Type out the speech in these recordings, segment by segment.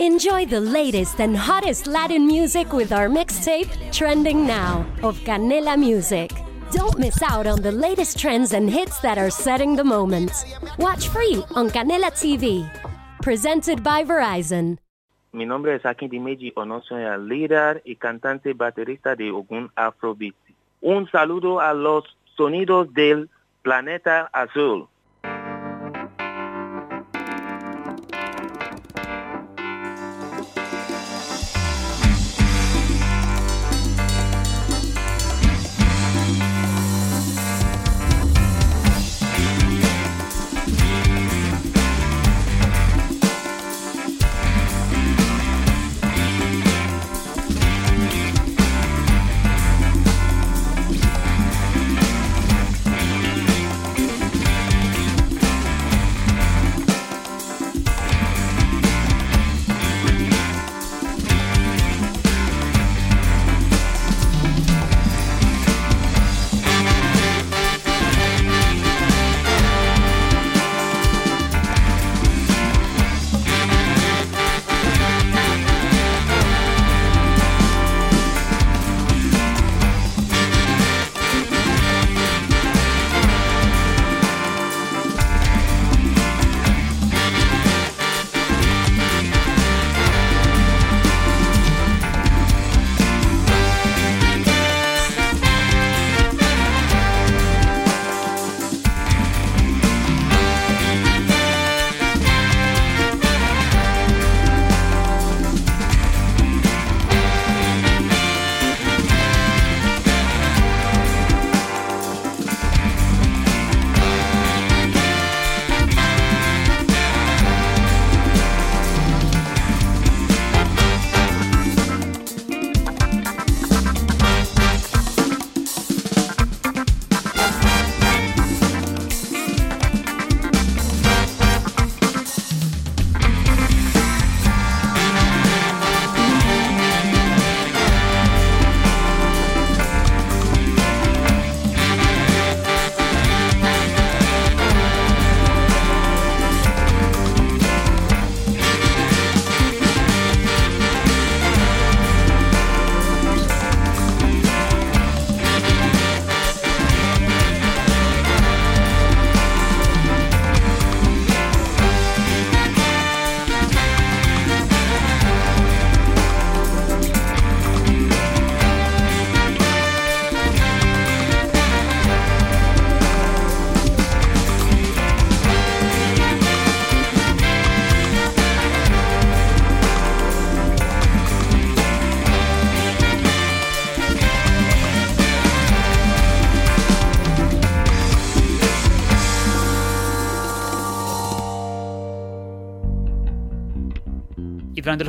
Enjoy the latest and hottest Latin music with our mixtape, Trending Now, of Canela Music. Don't miss out on the latest trends and hits that are setting the moment. Watch free on Canela TV. Presented by Verizon. Mi nombre es Akin Dimeji o no soy el líder y cantante baterista de Ogun Afrobeat. Un saludo a los sonidos del planeta azul.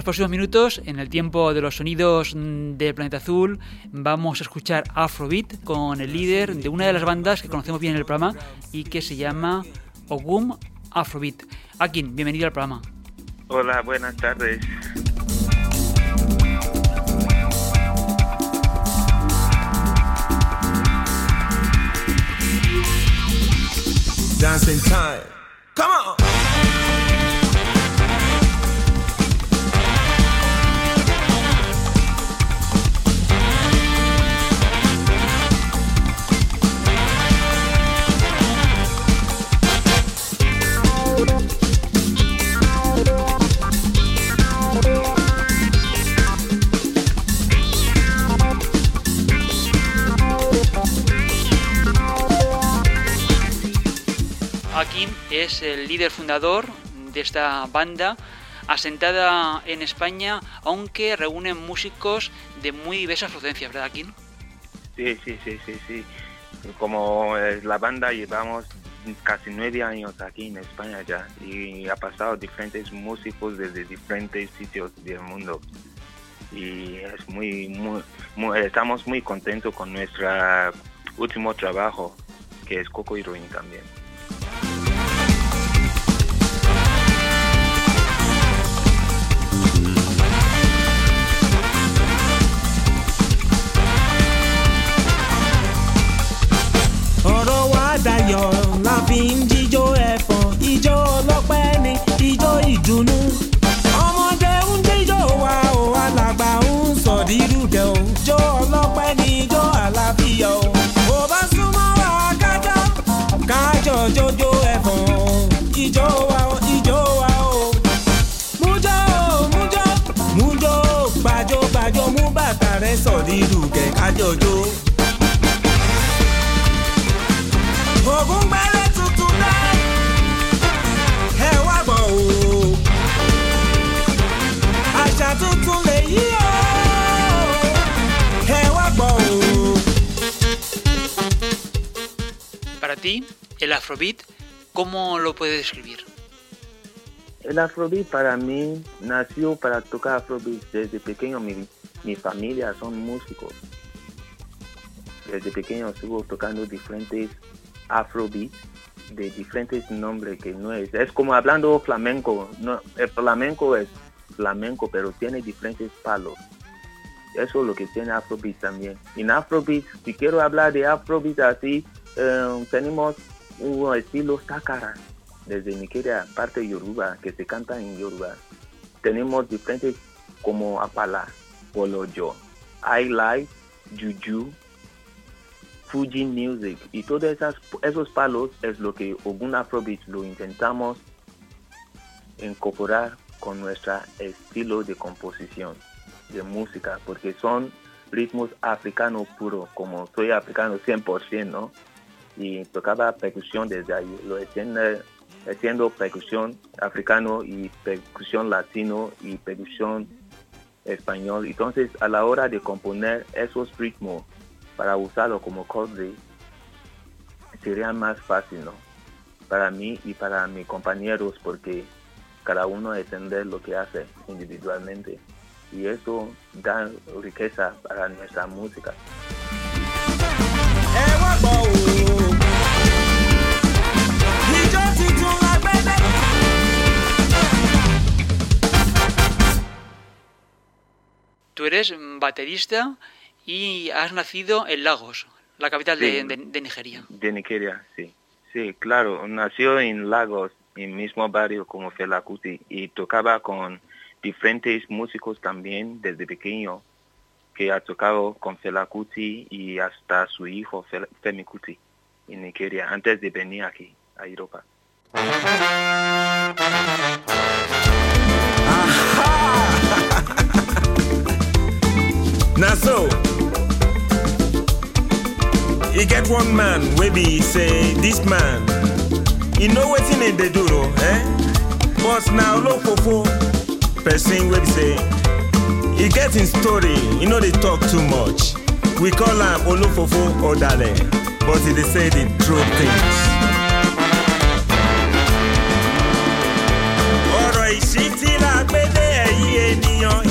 Próximos minutos, en el tiempo de los sonidos de Planeta Azul, vamos a escuchar Afrobeat con el líder de una de las bandas que conocemos bien en el programa y que se llama Ogum Afrobeat. Akin, bienvenido al programa. Hola, buenas tardes. Dancing time. Come on. Es el líder fundador de esta banda asentada en España, aunque reúne músicos de muy diversas procedencias, ¿verdad, Akin? Sí, sí, sí, sí, sí. Como la banda llevamos casi nueve años aquí en España ya y ha pasado diferentes músicos desde diferentes sitios del mundo y es muy, muy, estamos muy contentos con nuestro último trabajo que es Coco y Ruin también. àdàyọ̀ la fi ń jíjó ẹ̀fọ̀n ijó ọlọ́pẹ́ ni ijó ìdùnnú. ọmọdé ń jíjó wa o alàgbà ń sọ dídú dẹ o jó ọlọ́pẹ́ ni ijó àlàáfíà o. bó bá súnmọ́ wa kájọ kájọ jójó ẹ̀fọ̀n ijó wa o ijó wa o. mújó o mújó mújó gbàjó gbàjó mú bàtà rẹ sọ dídú kẹ kájọ jó. Ti, el Afrobeat, ¿cómo lo puedes describir? El Afrobeat para mí nació para tocar Afrobeat desde pequeño. Mi, mi familia son músicos. Desde pequeño estuvo tocando diferentes Afrobeat de diferentes nombres que no es. Es como hablando flamenco. No, el flamenco es flamenco, pero tiene diferentes palos. Eso es lo que tiene Afrobeat también. En Afrobeat, si quiero hablar de Afrobeat así, eh, tenemos un estilo Sakara desde Nigeria, parte Yoruba, que se canta en Yoruba. Tenemos diferentes como Apala, Polojo, Highlight, Juju, Fuji Music y todos esos palos es lo que Ogun Afrobeat lo intentamos incorporar con nuestro estilo de composición de música, porque son ritmos africanos puros, como soy africano 100%, ¿no? Y tocaba percusión desde ahí, lo haciendo, haciendo percusión africano y percusión latino y percusión español. Entonces, a la hora de componer esos ritmos para usarlo como corte, sería más fácil, ¿no? Para mí y para mis compañeros, porque cada uno entender lo que hace individualmente. Y eso da riqueza para nuestra música. Tú eres baterista y has nacido en Lagos, la capital de, Sí. de- de Nigeria. De Nigeria, sí. Sí, claro. Nació en Lagos, en el mismo barrio como Fela Kuti, y tocaba con diferentes músicos también desde pequeño, que ha tocado con Fela Kuti y hasta su hijo Femi Kuti en Nigeria, antes de venir aquí, a Europa. So e get one man wey be say dis man e know wetin e dey do eh? but na olofofo person wey say e get im story e no dey talk too much we call am olofofo odale but e dey say the true things. ọ̀rọ̀ ìṣítí la gbé ènìyàn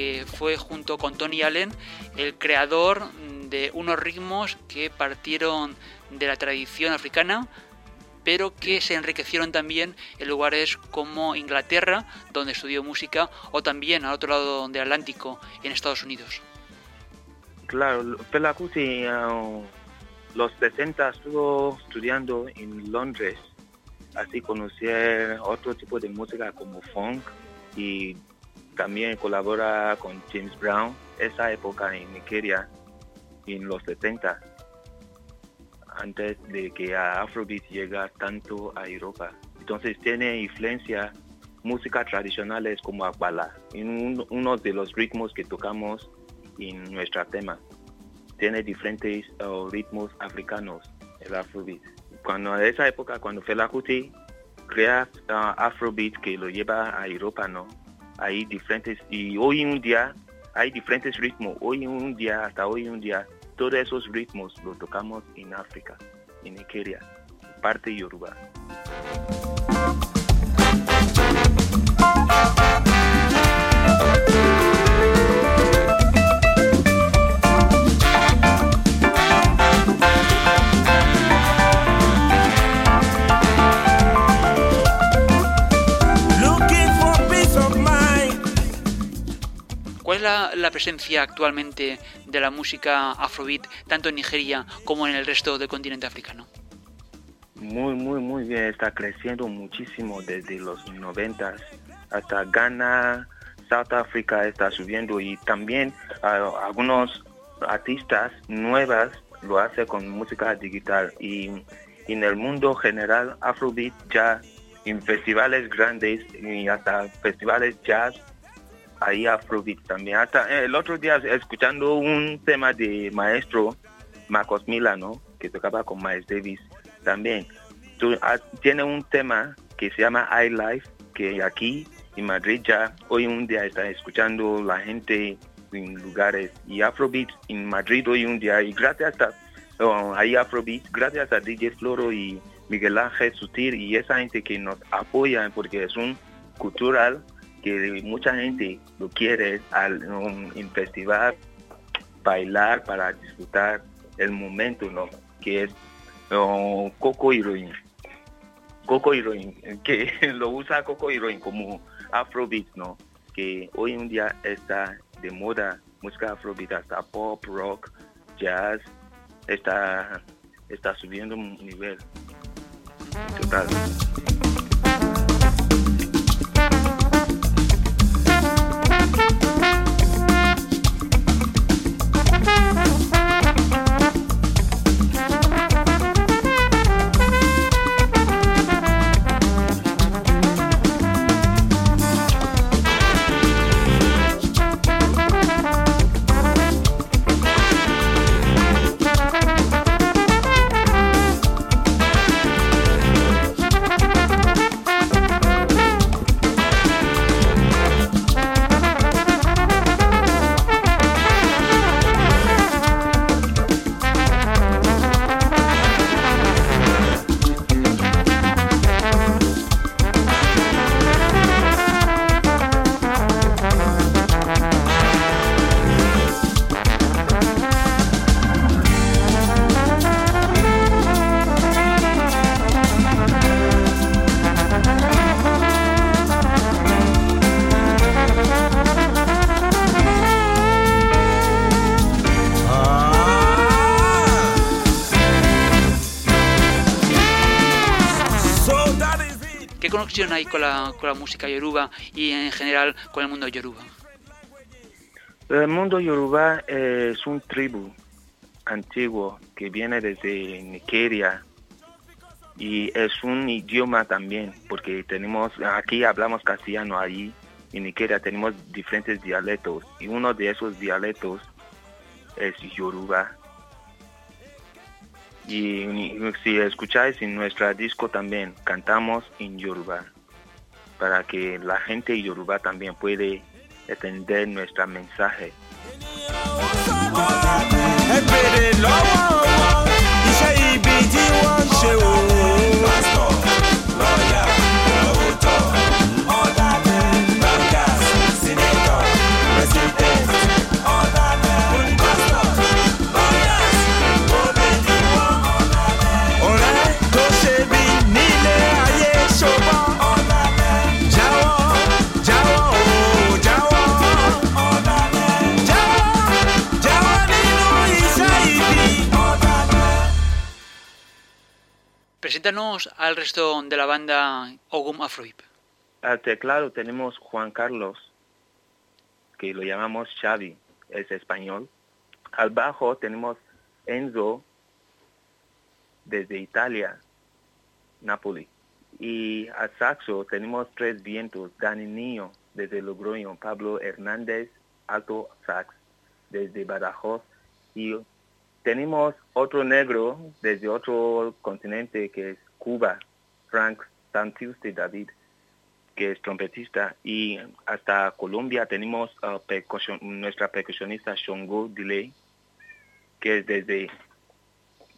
que fue junto con Tony Allen el creador de unos ritmos que partieron de la tradición africana, pero que se enriquecieron también en lugares como Inglaterra, donde estudió música, o también al otro lado del Atlántico, en Estados Unidos. Claro, Fela Kuti, uh, los 60 estuvo estudiando en Londres, así conocer otro tipo de música como funk y también colabora con James Brown, esa época en Nigeria, en los 70, antes de que Afrobeat llega tanto a Europa. Entonces tiene influencia música tradicionales como Agbala, en un- uno de los ritmos que tocamos en nuestro tema. Tiene diferentes uh, ritmos africanos, el Afrobeat. Cuando en esa época, cuando Fela Kuti crea uh, Afrobeat que lo lleva a Europa, ¿no? Hay diferentes, y hoy un día hay diferentes ritmos. Hoy en un día, hasta hoy en un día, todos esos ritmos los tocamos en África, en Nigeria, parte Yoruba. ¿Cuál es la, presencia actualmente de la música afrobeat, tanto en Nigeria como en el resto del continente africano? Muy, muy, muy bien. Está creciendo muchísimo desde los 90 hasta Ghana, South Africa está subiendo y también algunos artistas nuevas lo hacen con música digital y en el mundo general Afrobeat ya en festivales grandes y hasta festivales jazz hay Afrobeat también. Hasta eh, el otro día escuchando un tema de maestro Marcos Milano que tocaba con Miles Davis también. Tú, ah, tiene un tema que se llama I Life que aquí en Madrid ya hoy un día está escuchando la gente en lugares y Afrobeat en Madrid hoy un día y gracias a oh, ahí Afrobeat gracias a DJ Floro y Miguel Ángel Sutil y esa gente que nos apoya porque es un cultural que mucha gente lo quiere al um, festival bailar para disfrutar el momento no que es um, Coco Heroin Coco Heroin que lo usa Coco Heroin como Afrobeat no que hoy en día está de moda música Afrobeat hasta pop rock jazz está está subiendo un nivel. Total ¿Qué conexión hay con la, con la música yoruba y en general con el mundo yoruba? El mundo yoruba es un tribu antiguo que viene desde Nigeria y es un idioma también porque tenemos aquí hablamos castellano ahí en Nigeria tenemos diferentes dialectos y uno de esos dialectos es yoruba y si escucháis en nuestra disco también cantamos en yoruba para que la gente yoruba también puede entender nuestro mensaje. Preséntanos al resto de la banda Ogum Afrohip. Al teclado tenemos Juan Carlos, que lo llamamos Xavi, es español. Al bajo tenemos Enzo, desde Italia, Napoli. Y al saxo tenemos tres vientos, Dani Niño, desde Logroño, Pablo Hernández, alto sax, desde Badajoz. Y tenemos otro negro desde otro continente que es Cuba, Frank Santiuste David que es trompetista, y hasta Colombia tenemos uh, percusión- nuestra percusionista Shongo Delay, que es desde,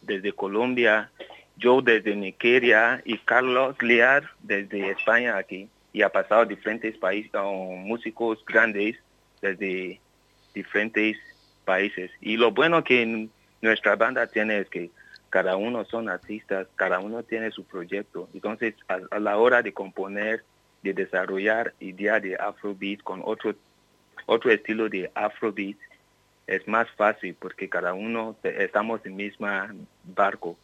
desde Colombia, yo desde Nigeria y Carlos Lear desde España aquí, y ha pasado diferentes países, uh, músicos grandes desde diferentes países. Y lo bueno que nuestra banda tiene es que cada uno son artistas, cada uno tiene su proyecto. Entonces, a, la hora de componer, de desarrollar idea de Afrobeat con otro, otro estilo de Afrobeat, es más fácil porque cada uno estamos en el mismo barco.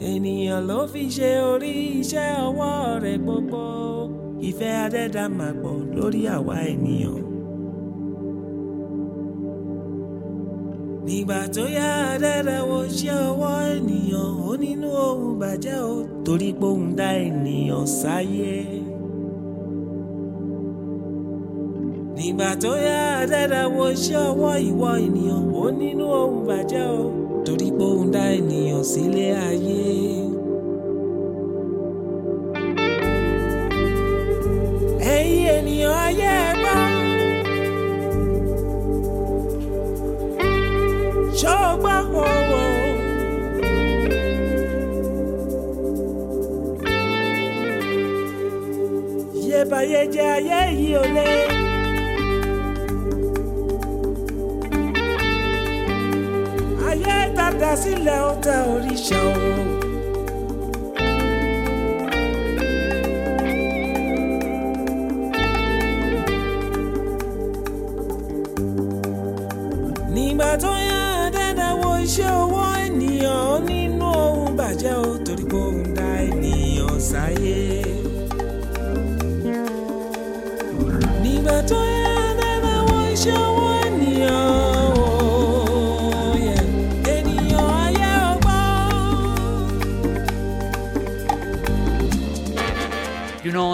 Ènìyàn ló fi ṣe orí iṣẹ́ ọwọ́ rẹ̀ gbogbo ìfẹ́ adẹ́dá máa pọ̀ lórí àwa ènìyàn. nígbà tó yá adẹ́dá wo ṣé ọwọ́ ènìyàn ó nínú ohun bàjẹ́ o torí pé òun dá ènìyàn sáyé. nígbà tó yá adẹ́dá wo ọwọ́ ìwọ ènìyàn ó nínú ohun bàjẹ́ o torí pé òun dá ènìyàn sílé ayé. ẹ̀yin ènìyàn ayé ẹ gbọ́. ṣọ́gbà owó. yébáyé jẹ́ ayé yìí ò lé. ilé tàdá sílẹ̀ ó tẹ òun.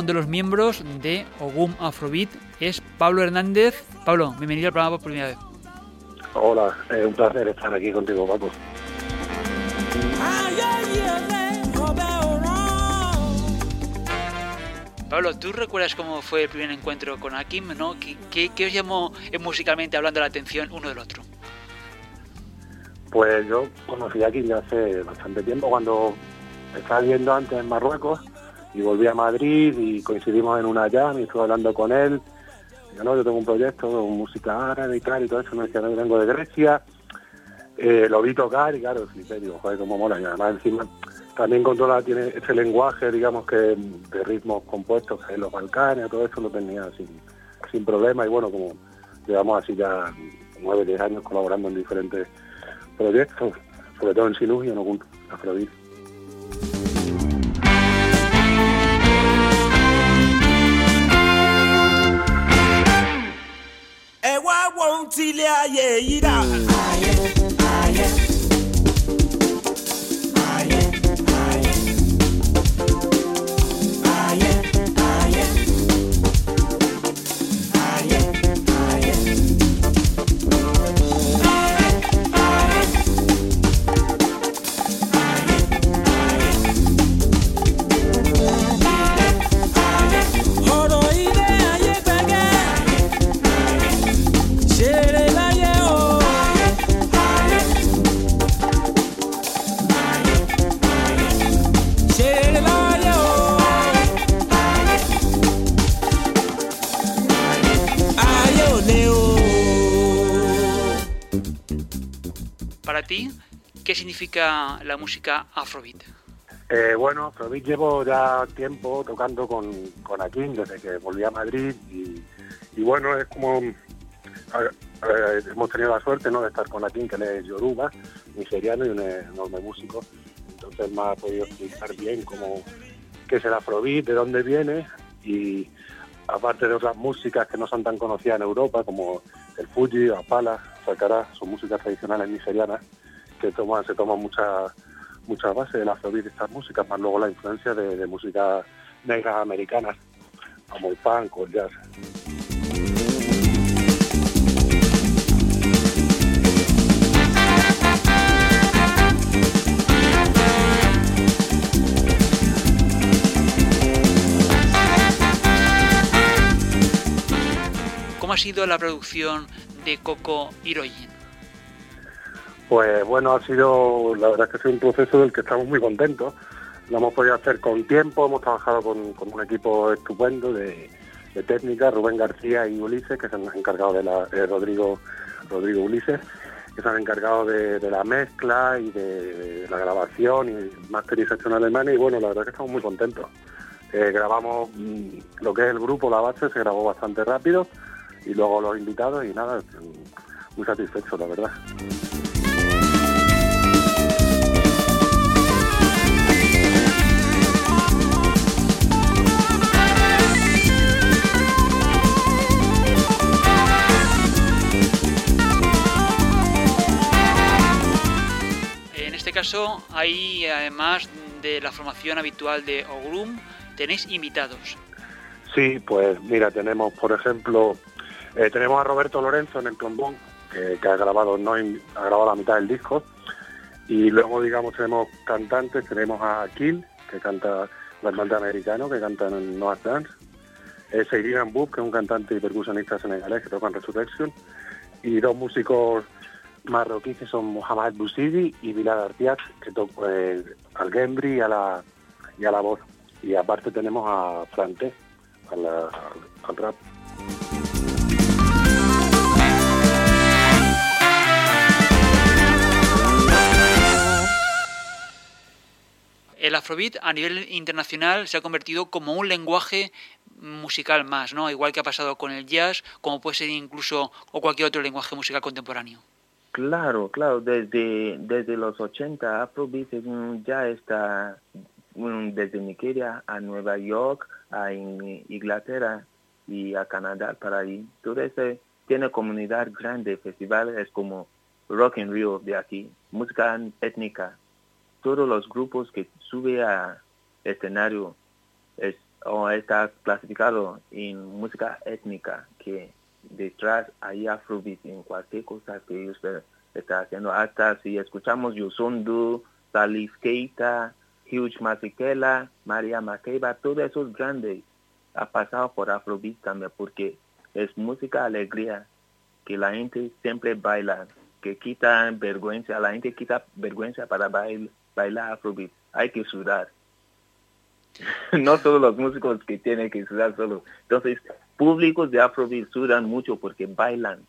Uno de los miembros de Ogum Afrobeat es Pablo Hernández. Pablo, bienvenido al programa por primera vez. Hola, es un placer estar aquí contigo, Paco. Pablo, ¿tú recuerdas cómo fue el primer encuentro con Akim? ¿no? ¿Qué, qué, qué os llamó eh, musicalmente hablando la atención uno del otro? Pues yo conocí a Kim ya hace bastante tiempo, cuando estaba viviendo antes en Marruecos y volví a Madrid y coincidimos en una jam y estuve hablando con él. Yo, no, yo tengo un proyecto con música árabe y tal y todo eso, me decía, no, yo vengo de Grecia. Eh, lo vi tocar y claro, flipé, digo, joder, cómo mola. Y además encima también controla, tiene ese lenguaje, digamos que de ritmos compuestos que en los Balcanes, todo eso lo tenía sin, sin problema y bueno, como llevamos así ya nueve, diez años colaborando en diferentes proyectos, sobre todo en Sinus y en Oculto, Afrodit. wá wọ́n tilẹ̀ ayé yìí dà. ¿Qué significa la música Afrobeat? Eh, bueno, Afrobeat llevo ya tiempo tocando con, con Akin desde que volví a Madrid y, bueno, es como... hemos tenido la suerte ¿no? de estar con Akin, que es yoruba, nigeriano y un enorme músico. Entonces me ha podido explicar bien cómo, qué es el Afrobeat, de dónde viene y aparte de otras músicas que no son tan conocidas en Europa como el Fuji, la Pala, Sakara, son músicas tradicionales nigerianas que toman, se toman mucha mucha base del afrobeat de estas músicas, más luego la influencia de, de músicas negras americanas, como el punk o el jazz. ¿Cómo ha sido la producción de Coco Hiroyin? Pues bueno, ha sido, la verdad es que ha sido un proceso del que estamos muy contentos. Lo hemos podido hacer con tiempo, hemos trabajado con, un equipo estupendo de, de técnica, Rubén García y Ulises, que se han encargado de la, Rodrigo, Rodrigo Ulises, que se han encargado de, la mezcla y de, la grabación y masterización alemana y bueno, la verdad es que estamos muy contentos. Eh, grabamos mm, lo que es el grupo, la base, se grabó bastante rápido y luego los invitados y nada, muy satisfechos, la verdad. Caso, ahí además de la formación habitual de Ogrum, tenéis invitados. Sí, pues mira, tenemos, por ejemplo, eh, tenemos a Roberto Lorenzo en el trombón, que, ha grabado no ha grabado la mitad del disco, y luego, digamos, tenemos cantantes, tenemos a Kill, que canta la cantante americano, que canta en Noah Dance, es Seirian Bub, que es un cantante y percusionista senegalés que toca en Resurrection, y dos músicos marroquíes son Mohamed Bouzidi y Bilal Artiat, que tocan eh, al gembri y a la, y a la voz. Y aparte tenemos a Frante, al rap. El afrobeat a nivel internacional se ha convertido como un lenguaje musical más, ¿no? Igual que ha pasado con el jazz, como puede ser incluso o cualquier otro lenguaje musical contemporáneo. Claro, claro, desde, desde los 80 Afrobeat ya está desde Nigeria a Nueva York, a Inglaterra y a Canadá para ahí. Todo ese tiene comunidad grande, festivales como Rock in Rio de aquí, música étnica. Todos los grupos que sube a escenario es, o está clasificado en música étnica que detrás hay afrobeat en cualquier cosa que ellos están haciendo. Hasta si escuchamos Yosundu, Salif Keita, Huge Masikela, María Makeba, todo eso es grande. Ha pasado por Afrobeat también porque es música alegría que la gente siempre baila, que quita vergüenza, la gente quita vergüenza para bailar, bailar Afrobeat. Hay que sudar. no todos los músicos que tienen que sudar solo. Entonces, públicos de Afrobeat sudan mucho porque bailan.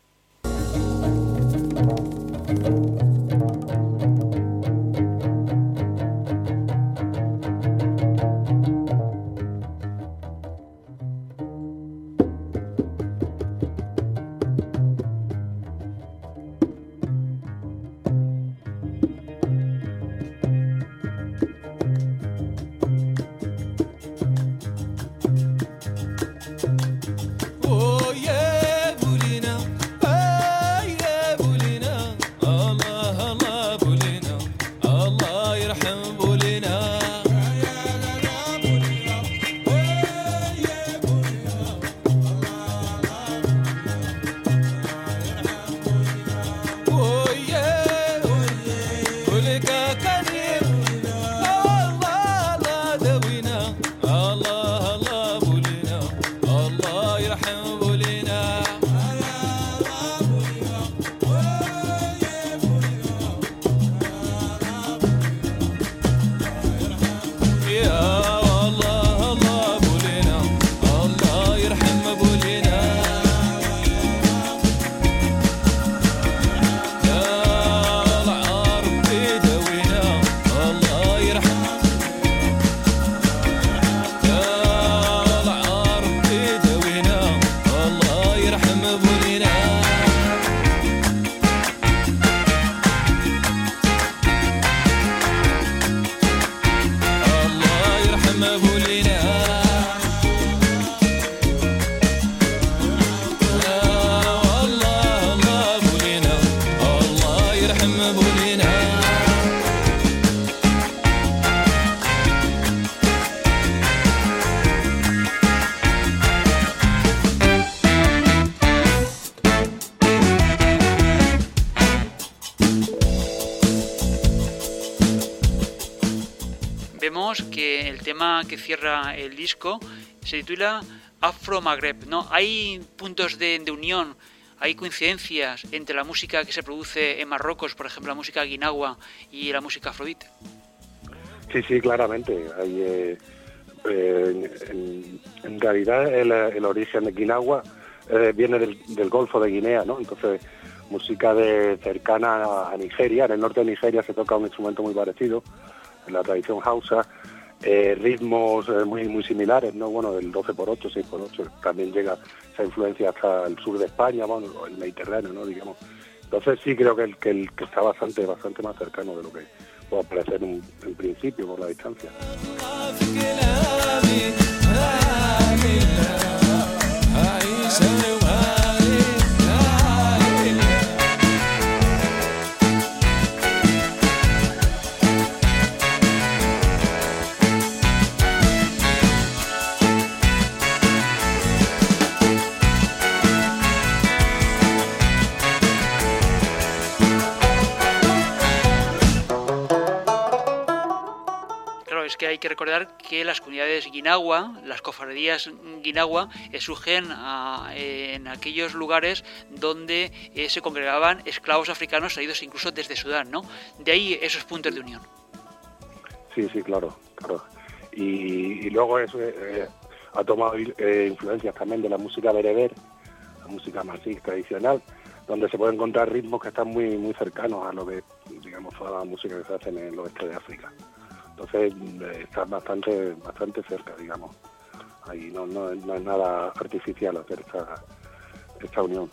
Disco se titula Afro Maghreb. ¿no? Hay puntos de, unión, hay coincidencias entre la música que se produce en Marruecos, por ejemplo, la música guinagua y la música afrobeat. Sí, sí, claramente. Hay, eh, eh, en, realidad el, origen de Guinagua eh, viene del, Golfo de Guinea, ¿no? Entonces, música de cercana a Nigeria. En el norte de Nigeria se toca un instrumento muy parecido, en la tradición hausa. Eh, ritmos eh, muy muy similares, ¿no? Bueno, del 12 por 8, 6 por 8, también llega esa influencia hasta el sur de España, bueno, el Mediterráneo, ¿no? Digamos. Entonces sí creo que el que, el, que está bastante bastante más cercano de lo que pueda parecer en, en principio por la distancia. Que recordar que las comunidades guinagua, las cofradías guinagua, eh, surgen ah, en aquellos lugares donde eh, se congregaban esclavos africanos traídos incluso desde Sudán, ¿no? De ahí esos puntos de unión. Sí, sí, claro, claro. Y, luego eso eh, ha tomado influencias también de la música bereber, la música masí tradicional, donde se pueden encontrar ritmos que están muy muy cercanos a lo que, digamos, toda la música que se hace en el oeste de África. Entonces eh, está bastante bastante cerca, digamos. Ahí no, no, es nada artificial hacer esta, esta unión.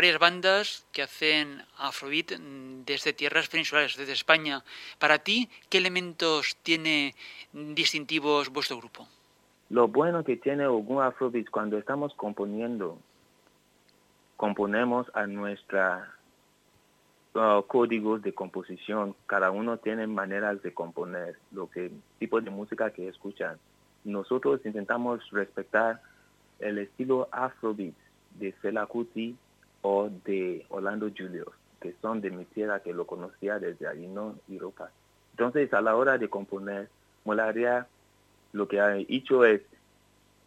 Varias bandas que hacen Afrobeat desde tierras peninsulares, desde España. Para ti, ¿qué elementos tiene distintivos vuestro grupo? Lo bueno que tiene Ogun Afrobeat cuando estamos componiendo, componemos a nuestra uh, códigos de composición. Cada uno tiene maneras de componer, lo que tipo de música que escuchan. Nosotros intentamos respetar el estilo Afrobeat de Fela Kuti o de Orlando Julius, que son de mi tierra, que lo conocía desde allí, no Europa. Entonces, a la hora de componer, Molaria lo que ha hecho es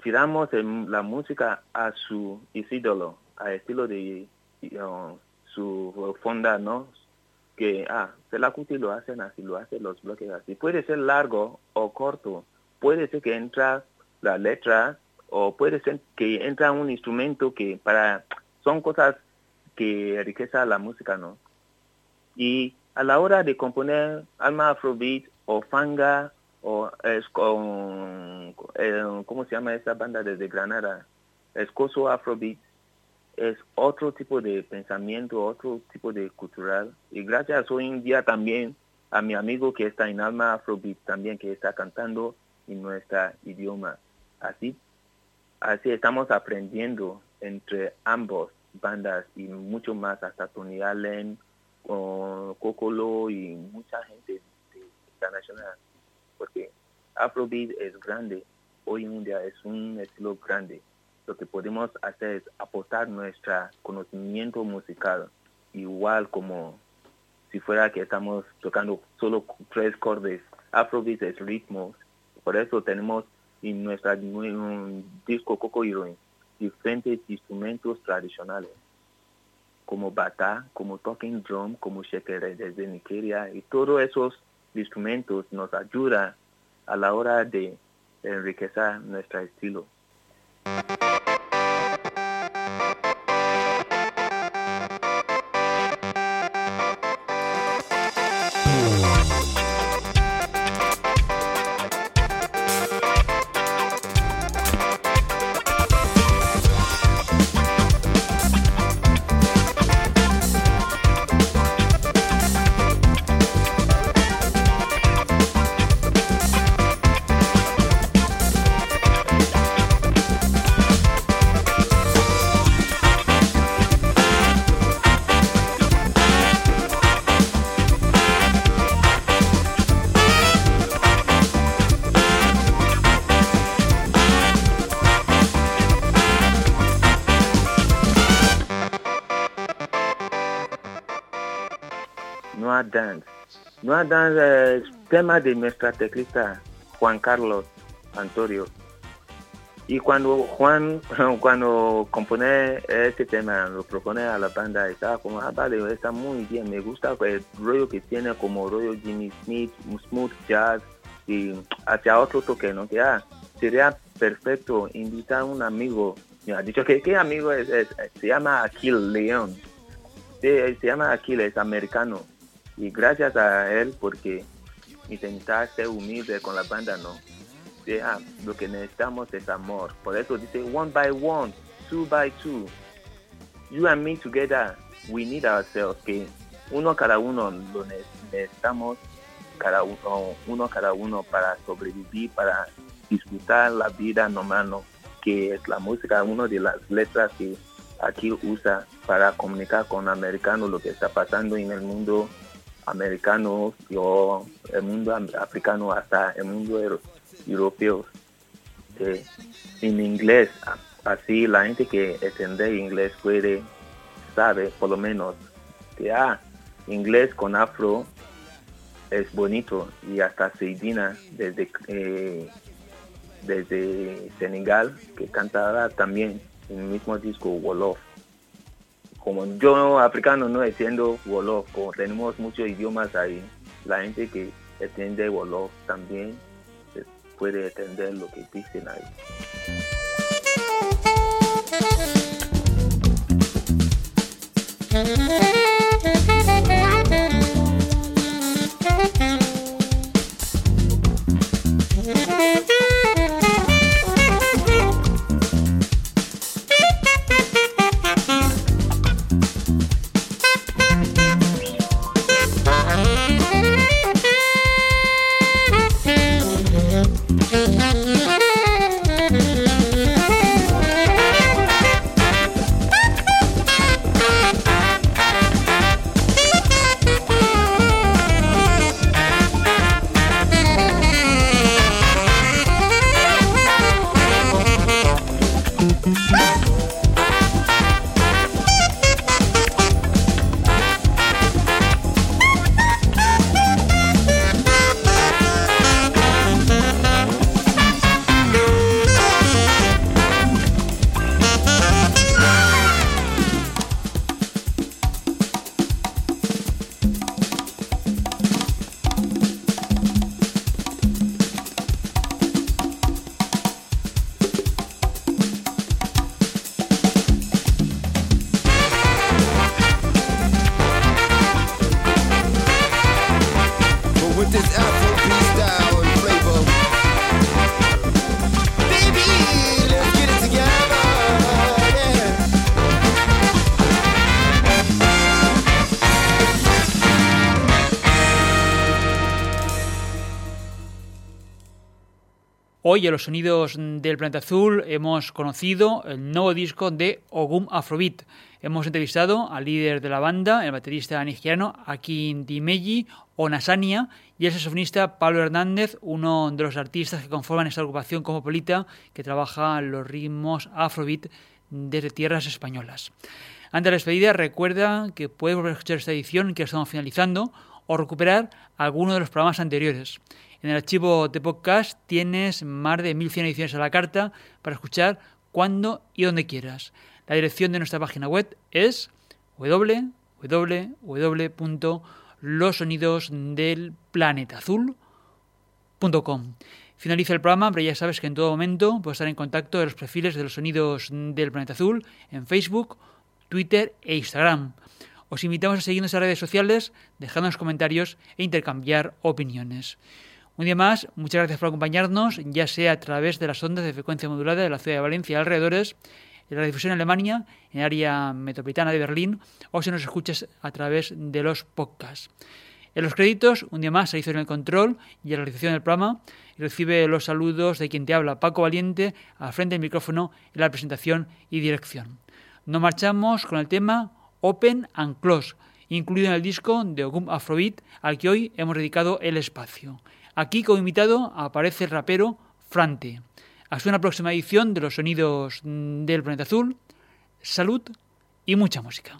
tiramos la música a su ídolo, a estilo de su fonda, ¿no? Que, ah, Fela Kuti lo hacen así, lo hacen los bloques así. Puede ser largo o corto, puede ser que entra la letra o puede ser que entra un instrumento que para son cosas que enriquecen la música, ¿no? Y a la hora de componer alma afrobeat o fanga o es con, eh, ¿cómo se llama esa banda desde Granada? Escoso afrobeat es otro tipo de pensamiento, otro tipo de cultural. Y gracias hoy en día también a mi amigo que está en Alma Afrobeat también, que está cantando en nuestro idioma. Así, así estamos aprendiendo entre ambos bandas y mucho más, hasta Tony Allen, con Cocolo y mucha gente internacional, porque Afrobeat es grande, hoy en día es un estilo grande. Lo que podemos hacer es aportar nuestro conocimiento musical, igual como si fuera que estamos tocando solo tres cordes. Afrobeat es ritmo, por eso tenemos en nuestra disco Coco Heroine diferentes instrumentos tradicionales, como bata, como talking drum, como shekere desde Nigeria, y todos esos instrumentos nos ayudan a la hora de enriquecer nuestro estilo. No Dance el tema de nuestra teclista Juan Carlos Antonio. Y cuando Juan, cuando compone este tema, lo propone a la banda, estaba como, ah, vale, está muy bien, me gusta el rollo que tiene como rollo Jimmy Smith, smooth jazz y hacia otro toque, ¿no? Que ah, sería perfecto invitar a un amigo. Me ha dicho que qué amigo es, se llama Aquil León. Se, se llama Aquil, es americano y gracias a él porque intentar ser humilde con la banda, ¿no? ah, lo que necesitamos es amor. Por eso dice one by one, two by two. You and me together, we need ourselves. Que uno cada uno lo necesitamos, cada uno, uno cada uno para sobrevivir, para disfrutar la vida normal, ¿no? que es la música, una de las letras que aquí usa para comunicar con americanos lo que está pasando en el mundo americano o el mundo africano hasta el mundo europeo. en inglés, así la gente que entiende inglés puede, sabe por lo menos que ah, inglés con afro es bonito y hasta Seidina desde eh, desde Senegal que cantará también el mismo disco Wolof. Como yo africano no entiendo Wolof, como tenemos muchos idiomas ahí, la gente que entiende Wolof también puede entender lo que dicen ahí. Hoy en los sonidos del planeta azul hemos conocido el nuevo disco de Ogum Afrobeat. Hemos entrevistado al líder de la banda, el baterista nigeriano Akin Dimeji o Nasania y el saxofonista Pablo Hernández, uno de los artistas que conforman esta agrupación cosmopolita que trabaja los ritmos Afrobeat desde tierras españolas. Antes de la despedida, recuerda que puedes volver a escuchar esta edición que estamos finalizando o recuperar alguno de los programas anteriores. En el archivo de podcast tienes más de 1100 ediciones a la carta para escuchar cuando y donde quieras. La dirección de nuestra página web es www.losonidosdelplanetazul.com. Finaliza el programa, pero ya sabes que en todo momento puedes estar en contacto de los perfiles de los sonidos del planeta azul en Facebook, Twitter e Instagram. Os invitamos a seguirnos en redes sociales, dejadnos comentarios e intercambiar opiniones. Un día más, muchas gracias por acompañarnos, ya sea a través de las ondas de frecuencia modulada de la ciudad de Valencia y alrededores, en la difusión en Alemania, en el área metropolitana de Berlín, o si nos escuchas a través de los podcasts. En los créditos, un día más, se hizo en el control y en la realización del programa, y recibe los saludos de quien te habla, Paco Valiente, al frente del micrófono en la presentación y dirección. Nos marchamos con el tema Open and Close, incluido en el disco de Ogum Afrobeat, al que hoy hemos dedicado el espacio. Aquí como invitado aparece el rapero Frante. Hasta una próxima edición de los sonidos del planeta azul. Salud y mucha música.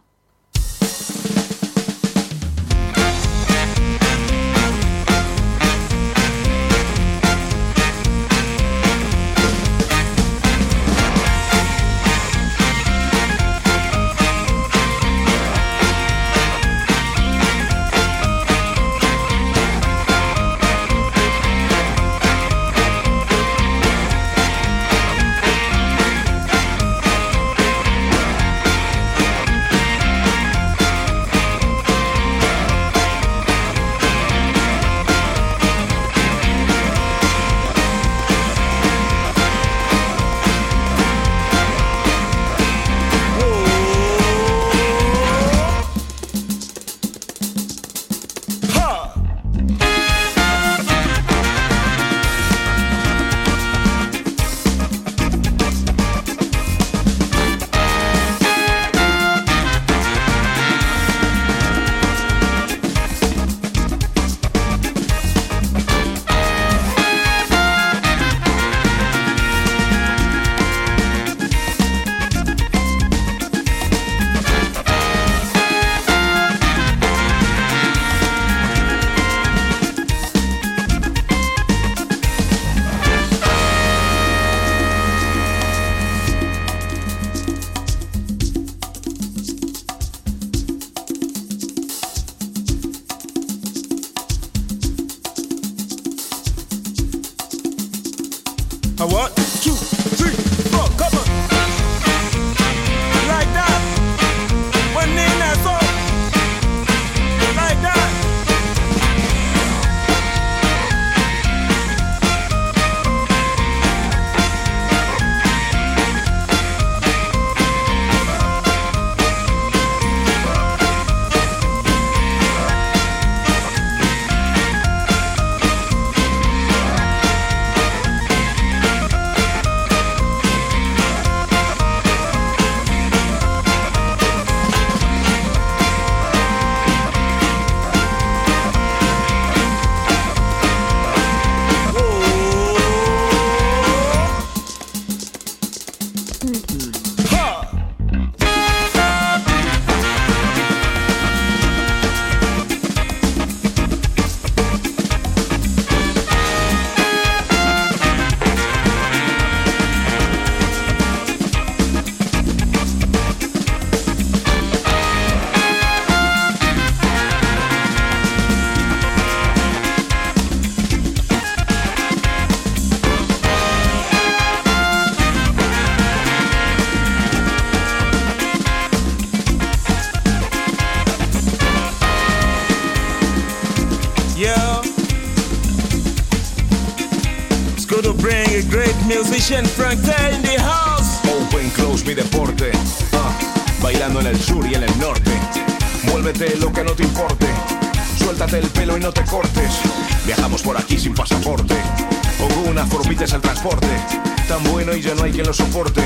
No hay quien lo soporte.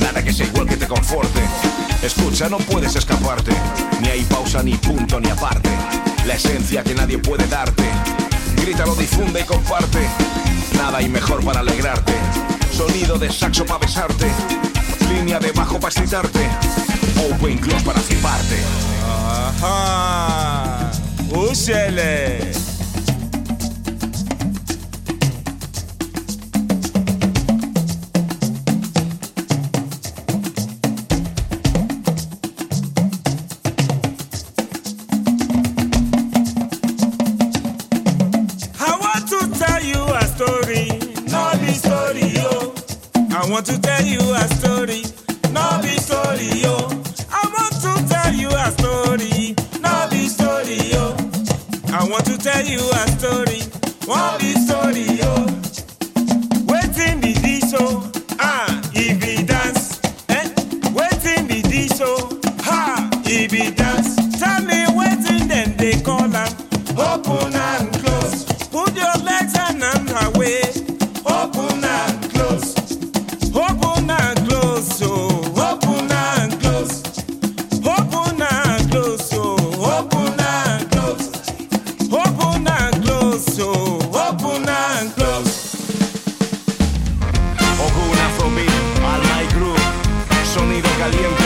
Nada que sea igual que te conforte. Escucha, no puedes escaparte. Ni hay pausa, ni punto, ni aparte. La esencia que nadie puede darte. Grítalo, difunde y comparte. Nada hay mejor para alegrarte. Sonido de saxo para besarte. Línea de bajo para excitarte. Open close para fliparte. Ajá. Úsele. Caliente,